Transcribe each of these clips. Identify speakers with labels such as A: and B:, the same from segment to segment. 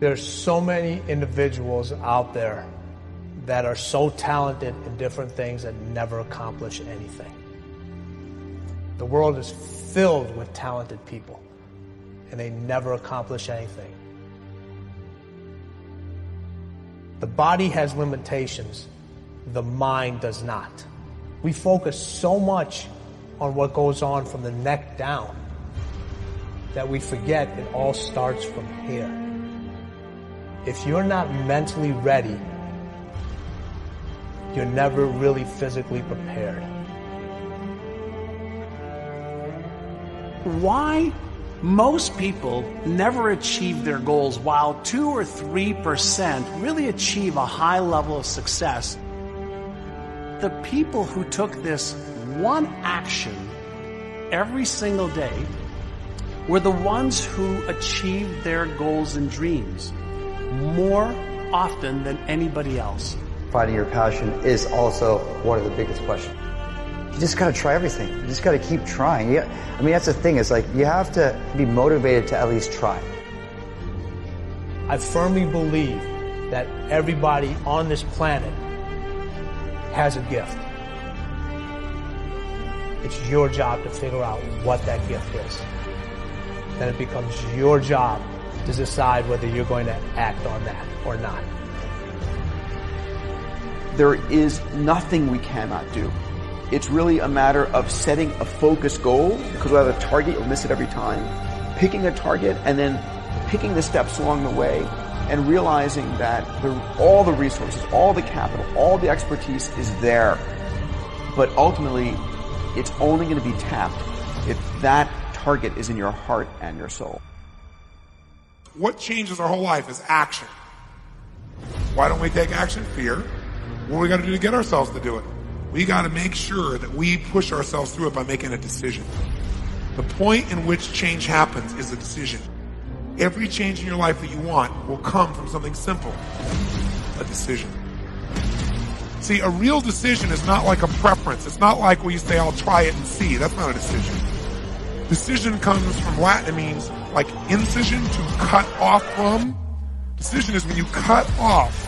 A: There's so many individuals out there that are so talented in different things and never accomplish anything. The world is filled with talented people and they never accomplish anything. The body has limitations, the mind does not. We focus so much on what goes on from the neck down that we forget it all starts from here. If you're not mentally ready, you're never really physically prepared.
B: Why most people never achieve their goals while 2 or 3% really achieve a high level of success. The people who took this one action every single day were the ones who achieved their goals and dreams more often than anybody else.
C: Finding your passion is also one of the biggest questions. You just gotta try everything. You just gotta keep trying. Yeah, I mean, that's the thing. Is like you have to be motivated to at least try.
A: I firmly believe that everybody on this planet has a gift. It's your job to figure out what that gift is. Then it becomes your job to decide whether you're going to act on that or not.
D: There is nothing we cannot do. It's really a matter of setting a focused goal because without a target, you'll miss it every time. Picking a target and then picking the steps along the way and realizing that the, all the resources, all the capital, all the expertise is there. But ultimately, it's only going to be tapped if that target is in your heart and your soul.
E: What changes our whole life is action. Why don't we take action? Fear. What do we got to do to get ourselves to do it? We got to make sure that we push ourselves through it by making a decision. The point in which change happens is a decision. Every change in your life that you want will come from something simple a decision. See, a real decision is not like a preference. It's not like where you say, I'll try it and see. That's not a decision. Decision comes from Latin. It means like incision to cut off from. Decision is when you cut off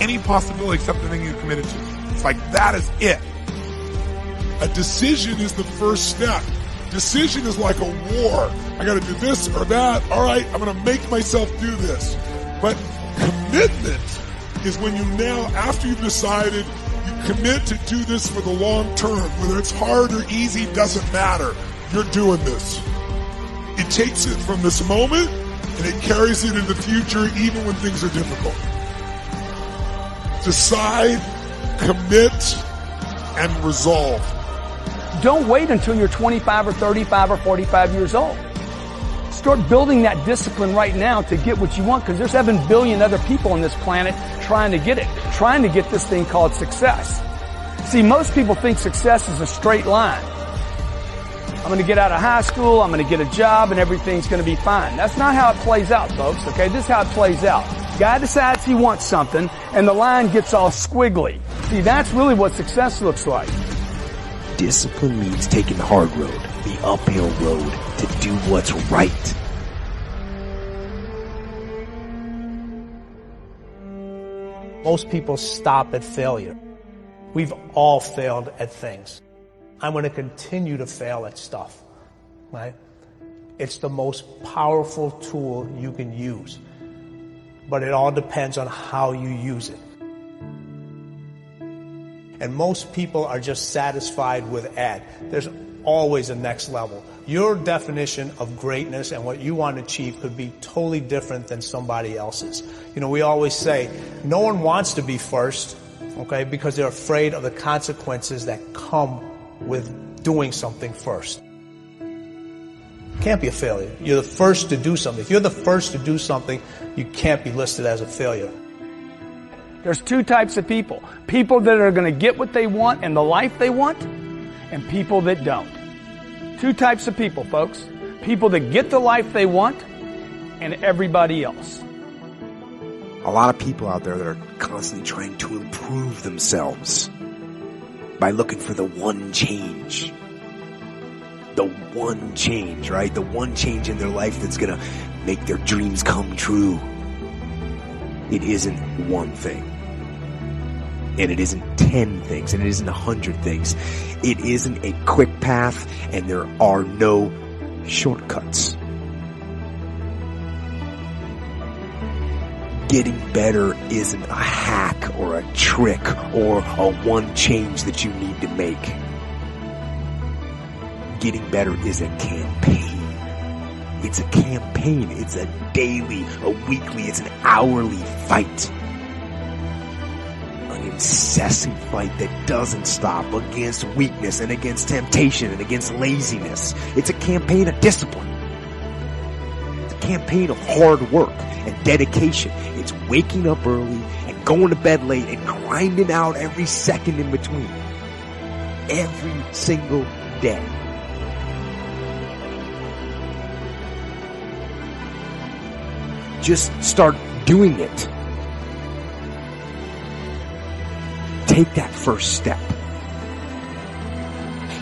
E: any possibility except the thing you committed to. It's like that is it. A decision is the first step. Decision is like a war. I got to do this or that. All right, I'm going to make myself do this. But commitment is when you now, after you've decided, you commit to do this for the long term. Whether it's hard or easy doesn't matter. You're doing this. It takes it from this moment and it carries it in the future even when things are difficult. Decide, commit, and resolve.
F: Don't wait until you're 25 or 35 or 45 years old. Start building that discipline right now to get what you want because there's 7 billion other people on this planet trying to get it, trying to get this thing called success. See, most people think success is a straight line. I'm going to get out of high school, I'm going to get a job, and everything's going to be fine. That's not how it plays out, folks, okay? This is how it plays out. Guy decides he wants something, and the line gets all squiggly. See, that's really what success looks like.
G: Discipline means taking the hard road, the uphill road, to do what's right.
A: Most people stop at failure. We've all failed at things. I'm going to continue to fail at stuff, right? It's the most powerful tool you can use, but it all depends on how you use it. And most people are just satisfied with Ed. There's always a next level. Your definition of greatness and what you want to achieve could be totally different than somebody else's. You know, we always say no one wants to be first, okay, because they're afraid of the consequences that come with doing something first. Can't be a failure. You're the first to do something. If you're the first to do something, you can't be listed as a failure.
F: There's two types of people. People that are going to get what they want and the life they want, and people that don't. Two types of people, folks. People that get the life they want, and everybody else.
G: A lot of people out there that are constantly trying to improve themselves by looking for the one change. The one change, right? The one change in their life that's gonna make their dreams come true. It isn't one thing. And it isn't 10 things, and it isn't a 100 things. It isn't a quick path, and there are no shortcuts. Getting better isn't a hack or a trick or a one change that you need to make. Getting better is a campaign. It's a campaign. It's a daily, a weekly, it's an hourly fight. An incessant fight that doesn't stop against weakness and against temptation and against laziness. It's a campaign of discipline. Campaign of hard work and dedication. It's waking up early and going to bed late and grinding out every second in between. Every single day. Just start doing it. Take that first step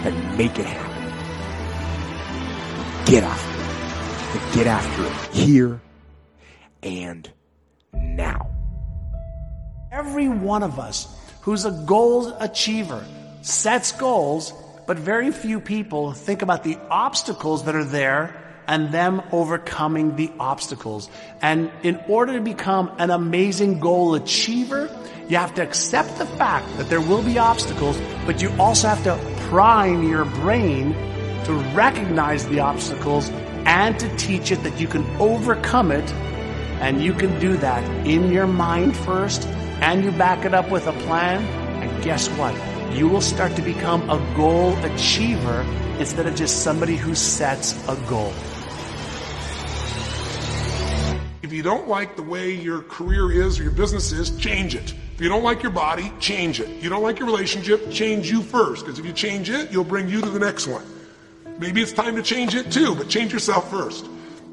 G: and make it happen. Get after And get after it here and now.
B: Every one of us who's a goal achiever sets goals, but very few people think about the obstacles that are there and them overcoming the obstacles. And in order to become an amazing goal achiever, you have to accept the fact that there will be obstacles, but you also have to prime your brain to recognize the obstacles and to teach it that you can overcome it. And you can do that in your mind first, and you back it up with a plan. And guess what? You will start to become a goal achiever instead of just somebody who sets a goal.
E: If you don't like the way your career is or your business is, change it. If you don't like your body, change it. If You don't like your relationship, change you first. Because if you change it, you'll bring you to the next one. Maybe it's time to change it too, but change yourself first.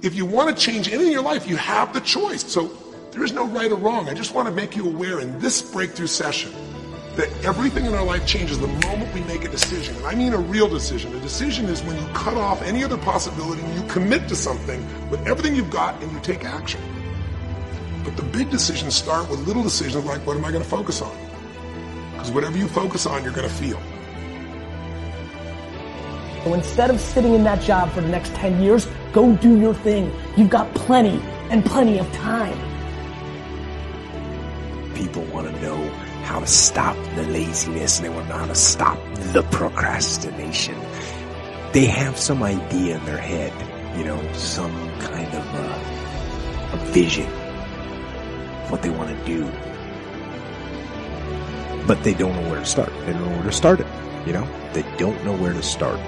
E: If you want to change anything in your life, you have the choice. So there is no right or wrong. I just want to make you aware in this breakthrough session that everything in our life changes the moment we make a decision. And I mean a real decision. A decision is when you cut off any other possibility and you commit to something with everything you've got and you take action. But the big decisions start with little decisions like what am I going to focus on? Because whatever you focus on, you're going to feel.
H: So instead of sitting in that job for the next 10 years, go do your thing. You've got plenty and plenty of time.
G: People want to know how to stop the laziness and they want to know how to stop the procrastination. They have some idea in their head, you know, some kind of uh, a vision of what they want to do. But they don't know where to start. They don't know where to start it, you know? They don't know where to start.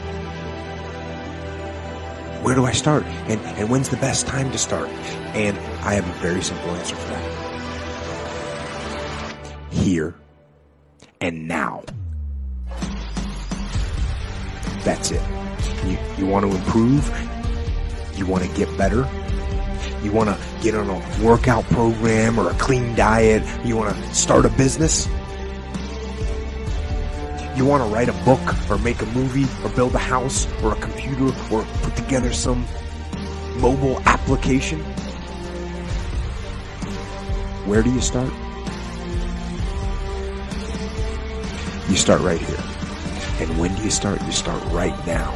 G: Where do I start? And, and when's the best time to start? And I have a very simple answer for that. Here and now. That's it. You, you want to improve? You want to get better? You want to get on a workout program or a clean diet? You want to start a business? You want to write a book or make a movie or build a house or a computer or put together some mobile application? Where do you start? You start right here. And when do you start? You start right now.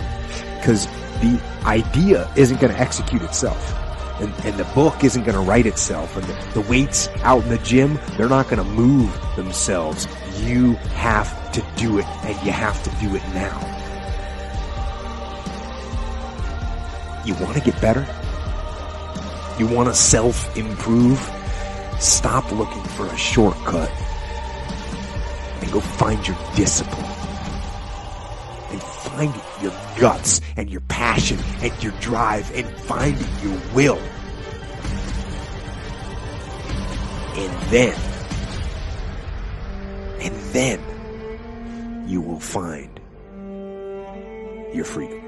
G: Because the idea isn't going to execute itself. And, and, the book isn't going to write itself. And the, the weights out in the gym, they're not going to move themselves. You have to do it, and you have to do it now. You want to get better? You want to self improve? Stop looking for a shortcut and go find your discipline. And find your guts and your passion and your drive and find your will. And then, then you will find your freedom.